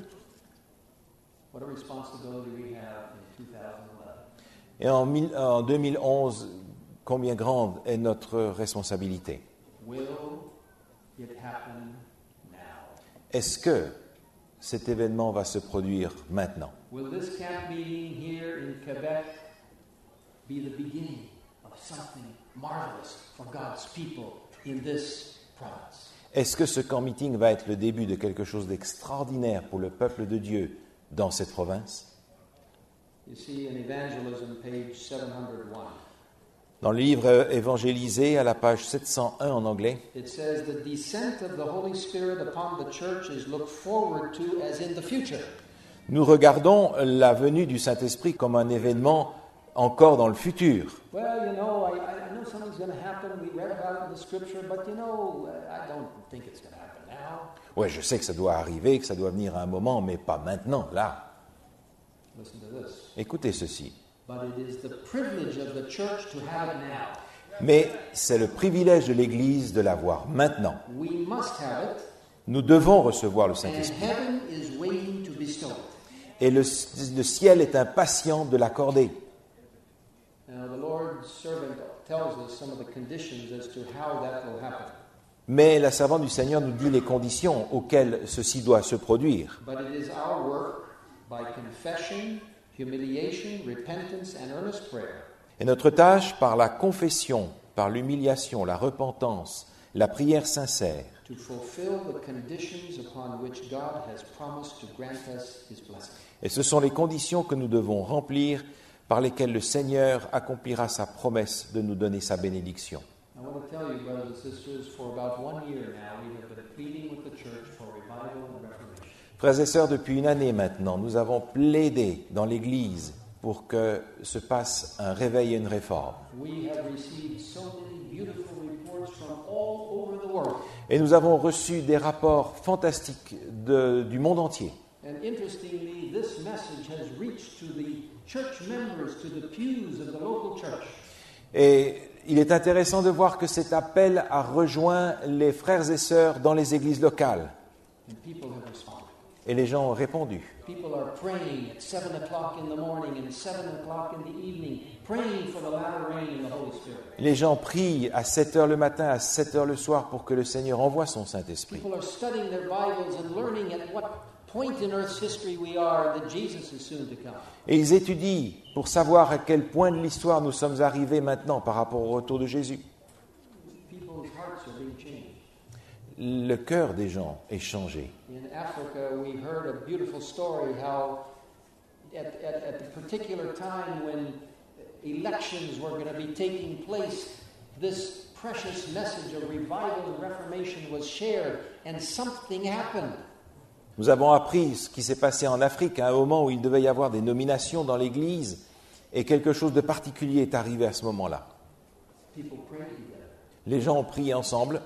What a responsibility we have in 2011. Et en, mille- en 2011, combien grande est notre responsabilité? Est-ce que cet événement va se produire maintenant? Will this camp meeting here in Quebec be the beginning of something marvelous for God's people in this province? Est-ce que ce camp meeting va être le début de quelque chose d'extraordinaire pour le peuple de Dieu dans cette province? You see in Evangelism, page 701, Dans le livre évangélisé à la page 701 en anglais, nous regardons la venue du Saint-Esprit comme un événement encore dans le futur. Well, you know, I, I I know something's going to happen. We read about it in the scripture, but you know, uh. Ouais, je sais que ça doit arriver, que ça doit venir à un moment, mais pas maintenant, là. Écoutez ceci. Mais c'est le privilège de l'Église de l'avoir maintenant. Nous devons recevoir le Saint-Esprit. Et le, le ciel est impatient de l'accorder. Mais la servante du Seigneur nous dit les conditions auxquelles ceci doit se produire. But it is our work by confession, humiliation, repentance, and earnest prayer Et notre tâche, par la confession, par l'humiliation, la repentance, la prière sincère, et ce sont les conditions que nous devons remplir par lesquelles le Seigneur accomplira sa promesse de nous donner sa bénédiction. Frères et sœurs, depuis une année maintenant, nous avons plaidé dans l'Église pour que se passe un réveil et une réforme. Et nous avons reçu des rapports fantastiques de- du monde entier. And interestingly, this message has reached to the church members, to the pews of the local church. Et il est intéressant de voir que cet appel a rejoint les frères et sœurs dans les églises locales. And people have responded. Et les gens ont répondu. People are praying at 7 o'clock in the morning and 7 o'clock in the evening, praying for the latter rain in the Holy Spirit. Les gens prient à 7 heures le matin, à 7 heures le soir pour que le Seigneur envoie son Saint-Esprit. People are studying their Bibles and learning at what point in Earth's history we are that Jesus is soon to come. Et ils étudient pour savoir à quel point de l'histoire nous sommes arrivés maintenant par rapport au retour de Jésus. Le cœur des gens est changé. In Africa, we heard a beautiful story how, at, at, at the particular time when elections were going to be taking place, this precious message of revival and reformation was shared, and something happened. Nous avons appris ce qui s'est passé en Afrique à un moment où il devait y avoir des nominations dans l'Église et quelque chose de particulier est arrivé à ce moment-là. People prayed together, Les gens ont prié ensemble,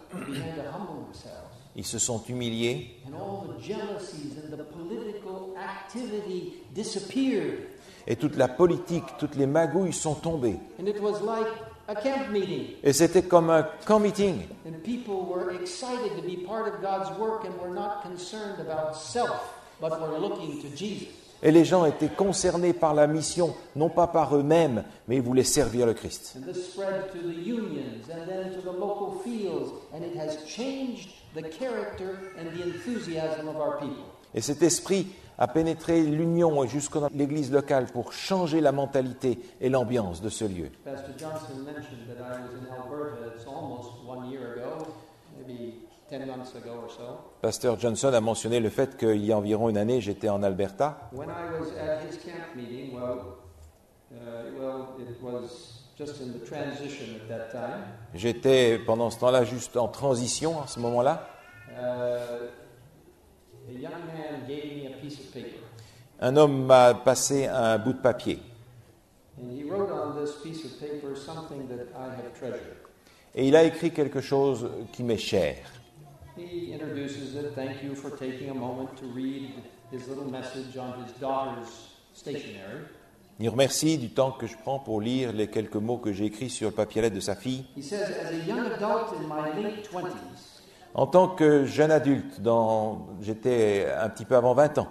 ils se sont humiliés and all the jealousies and the political activity disappeared. et toute la politique, toutes les magouilles sont tombées. Et c'était comme un camp meeting. And people were excited to be part of God's work and were not concerned about self, but were looking to Jesus. Et les gens étaient concernés par la mission, non pas par eux-mêmes, mais ils voulaient servir le Christ. And this spread to the unions and then to the local fields, and it has changed the character and the enthusiasm of our people. Et cet esprit a pénétré l'union jusqu'à l'église locale pour changer la mentalité et l'ambiance de ce lieu. Pastor Johnson mentioned that I was in Alberta, it's almost one year ago, maybe 10 months ago or so. Pasteur Johnson a mentionné le fait qu'il y a environ une année, j'étais en Alberta. When I was at his camp meeting, well, well, it was just in the transition at that time. J'étais pendant ce temps-là juste en transition à ce moment-là. Uh, Un homme m'a passé un bout de papier and he wrote on this piece of paper something that I have treasured. et il a écrit quelque chose qui m'est cher. He introduces it. Thank you for taking a moment to read his little message on his daughter's stationery. Il remercie du temps que je prends pour lire les quelques mots que j'ai écrits sur le papier de sa fille. He says, As a young adult in my late 20s, En tant que jeune adulte, dans- j'étais un petit peu avant 20 ans,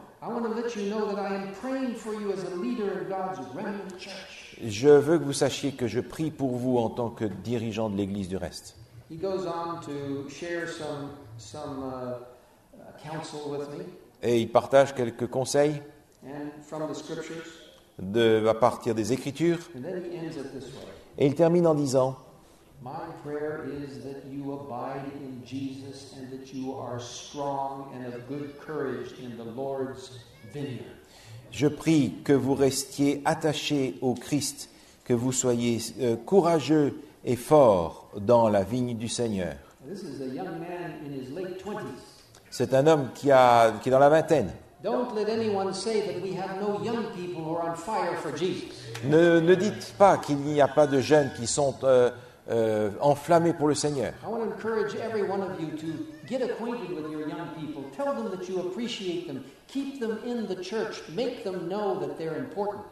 je veux que vous sachiez que je prie pour vous en tant que dirigeant de l'Église du reste. Uh, uh, Et il partage quelques conseils and from the scriptures. de, à partir des Écritures. Et il termine en disant My prayer is that you abide in Jesus and that you are strong and of good courage in the Lord's vineyard. Je prie que vous restiez attachés au Christ que vous soyez euh, courageux et forts dans la vigne du Seigneur. This is a young man in his late 20s. C'est un homme qui, a, qui est dans la vingtaine. Don't let anyone say that we have no young people who are on fire for Jesus. Ne, ne dites pas qu'il n'y a pas de jeunes qui sont euh, euh, enflammés pour le Seigneur. I want to encourage every one of you to get acquainted with your young people. Tell them that you appreciate them. Keep them in the church. Make them know that they're important.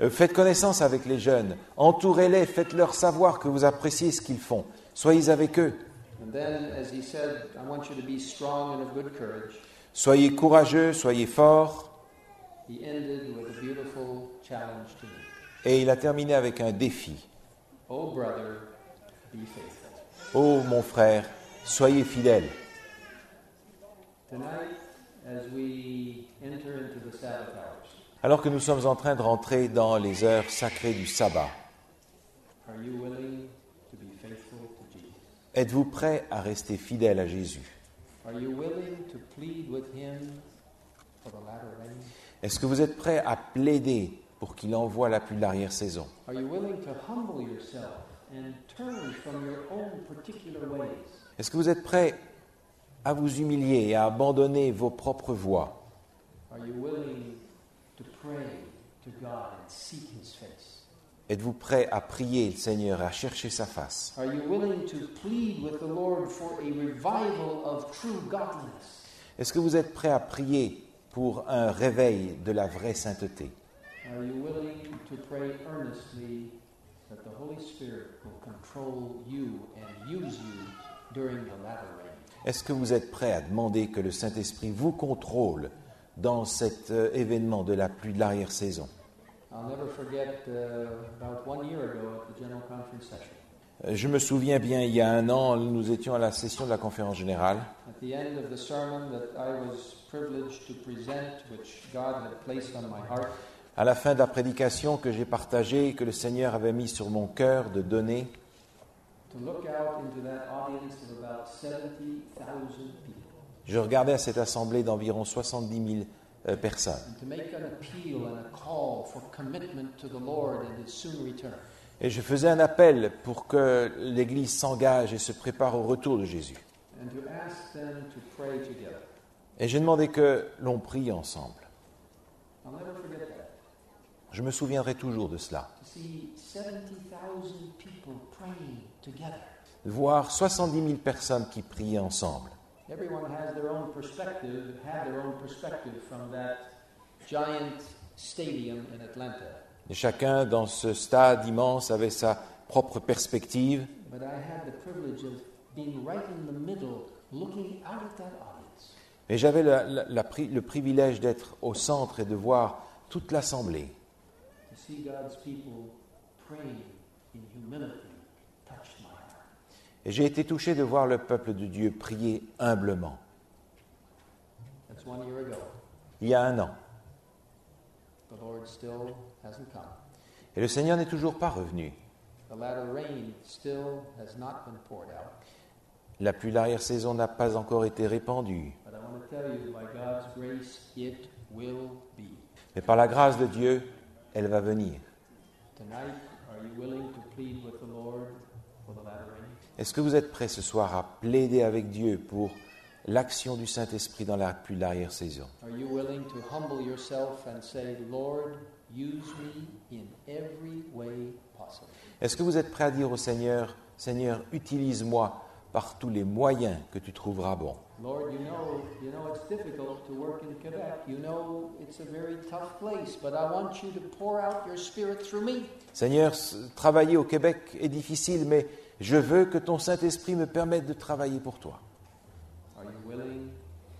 Euh, Faites connaissance avec les jeunes, entourez-les, faites-leur savoir que vous appréciez ce qu'ils font. Soyez avec eux, And then, as he said, I want you to be strong and of good courage. soyez courageux, soyez forts. He ended with a beautiful challenge to me. Et il a terminé avec un défi. Oh, brother, faithful. Oh mon frère, soyez hours, Alors que nous sommes en train de rentrer dans les heures sacrées du sabbat, êtes-vous prêt à rester fidèle à Jésus? Est-ce que vous êtes prêt à plaider pour qu'il envoie la pluie de l'arrière-saison? Est-ce que vous êtes prêt à vous humilier et à abandonner vos propres voies? Are you willing to pray to God and seek his face? Êtes-vous prêt à prier le Seigneur et à chercher sa face? Are you willing to plead with the Lord for a revival of true godliness? Est-ce que vous êtes prêt à prier pour un réveil de la vraie sainteté? That the Holy Spirit will control you and use you during the latter rain? Est-ce que vous êtes prêt à demander que le Saint-Esprit vous contrôle dans cet euh, événement de la pluie de l'arrière-saison? I'll never forget uh, about one year ago at the General Conference session. Euh, Je me souviens bien, il y a un an, nous étions à la session de la conférence générale. At the end of the sermon that I was privileged to present, which God had placed on my heart, À la fin de la prédication que j'ai partagée, que le Seigneur avait mis sur mon cœur de donner, to look out into that audience of about 70,000 people je regardais à cette assemblée d'environ 70 000 euh, personnes. Et je faisais un appel pour que l'Église s'engage et se prépare au retour de Jésus. Et j'ai demandé que l'on prie ensemble. I'll never forget that. Je me souviendrai toujours de cela. To see 70,000 people praying together. De voir 70 000 personnes qui priaient ensemble. Et chacun dans ce stade immense avait sa propre perspective. But I had the privilege of being right in the middle, looking out at that audience. Mais j'avais le privilège d'être au centre et de voir toute l'assemblée. To see God's people praying in humility touched my heart. Et j'ai été touché de voir le peuple de Dieu prier humblement. That's one year ago. Il y a un an. The Lord still hasn't come. Et le Seigneur n'est toujours pas revenu. The latter rain still has not been poured out. La pluie de l'arrière-saison n'a pas encore été répandue. But I want to tell you, by God's grace, it will be. Mais par la grâce de Dieu, elle va venir. Est-ce que vous êtes prêts ce soir à plaider avec Dieu pour l'action du Saint-Esprit dans la de l'arrière-saison? Est-ce que vous êtes prêts à dire au Seigneur, Seigneur, utilise-moi par tous les moyens que tu trouveras bons Lord, you know, you know it's difficult to work in Quebec. You know it's a very tough place, but I want you to pour out your spirit through me. Seigneur, travailler au Québec est difficile, mais je veux que ton Saint-Esprit me permette de travailler pour toi. Are you willing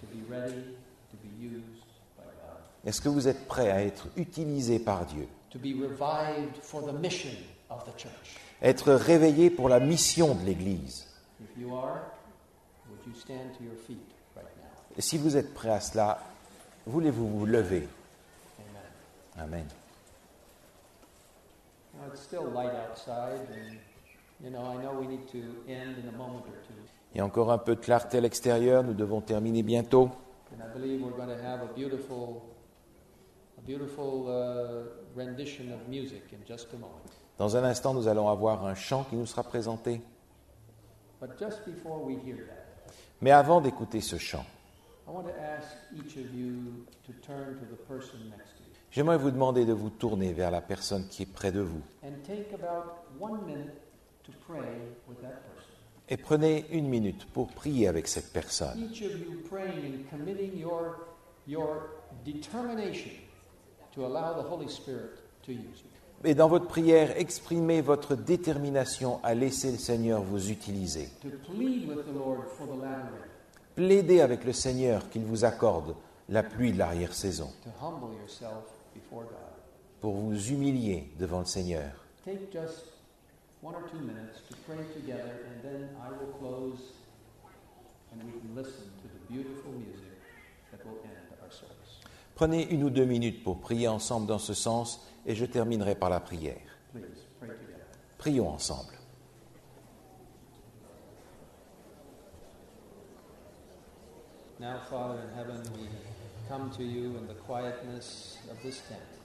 to be ready to be used by God? Est-ce que vous êtes prêts à être utilisés par Dieu? To be revived for the mission of the church? Être réveillés pour la mission de l'Église? If you are, Et Si vous êtes prêts à cela, voulez-vous vous lever? Amen. Amen. Now it's still light outside, and you know I know we need to end in a moment or two, Il y a encore un peu de clarté à l'extérieur, nous devons terminer bientôt. and I believe we're going to have a beautiful, a beautiful uh, rendition of music in just a moment. Dans un instant, nous allons avoir un chant qui nous sera présenté. But just before we hear that, Mais avant d'écouter ce chant, j'aimerais vous demander de vous tourner vers la personne qui est près de vous et prenez une minute pour prier avec cette personne. Each of you praying and committing your, your determination to allow the Holy Spirit to use you. Et dans votre prière, exprimez votre détermination à laisser le Seigneur vous utiliser. Plaidez avec le Seigneur qu'il vous accorde la pluie de l'arrière-saison pour vous humilier devant le Seigneur. Prenez une ou deux minutes pour prier ensemble dans ce sens et je terminerai par la prière. Prions ensemble.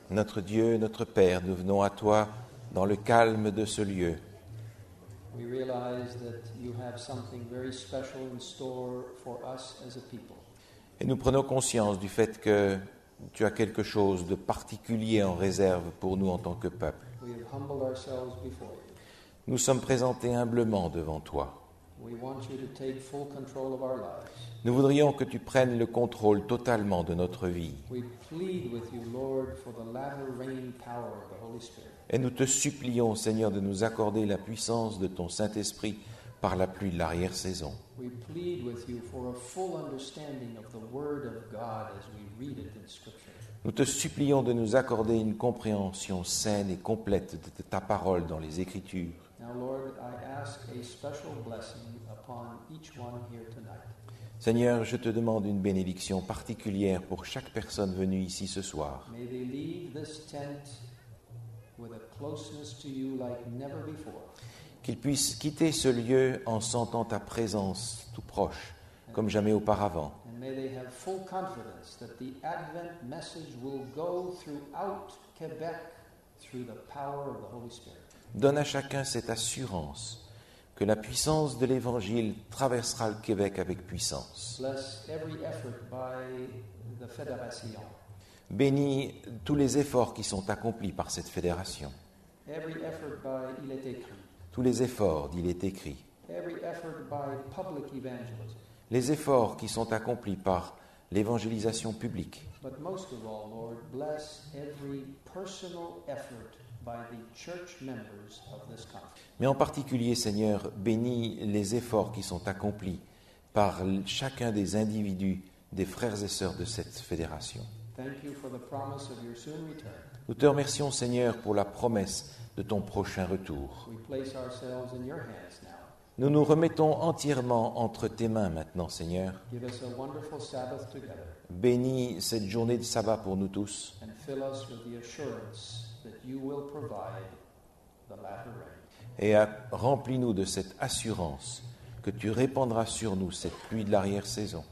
Notre Dieu, notre Père, nous venons à toi dans le calme de ce lieu. Et nous prenons conscience du fait que tu as quelque chose de particulier en réserve pour nous en tant que peuple. Nous sommes présentés humblement devant toi. Nous voudrions que tu prennes le contrôle totalement de notre vie. Et nous te supplions, Seigneur, de nous accorder la puissance de ton Saint-Esprit par la pluie de l'arrière-saison. Nous te supplions de nous accorder une compréhension saine et complète de ta parole dans les Écritures. Now, Lord, I ask a special blessing upon each one here tonight. Seigneur, je te demande une bénédiction particulière pour chaque personne venue ici ce soir. May Qu'ils puissent quitter ce lieu en sentant ta présence tout proche, comme jamais auparavant. Donne à chacun cette assurance que la puissance de l'Évangile traversera le Québec avec puissance. Bénis tous les efforts qui sont accomplis par cette fédération. every effort by Il est écrit, Tous les efforts, il est écrit. Les efforts qui sont accomplis par l'évangélisation publique. Mais en particulier, Seigneur, bénis les efforts qui sont accomplis par chacun des individus, des frères et sœurs de cette fédération. Nous te remercions, Seigneur, pour la promesse de ton prochain retour. Nous nous remettons entièrement entre tes mains maintenant, Seigneur. Bénis cette journée de sabbat pour nous tous et remplis-nous de cette assurance que tu répandras sur nous cette pluie de l'arrière-saison.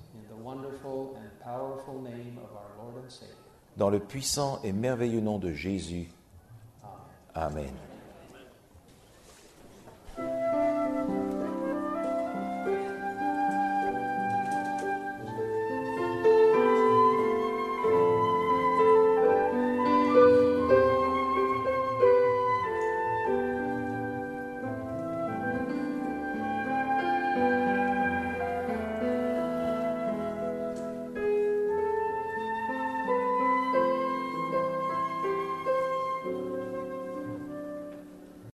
Dans le puissant et merveilleux nom de Jésus. Amen. Amen.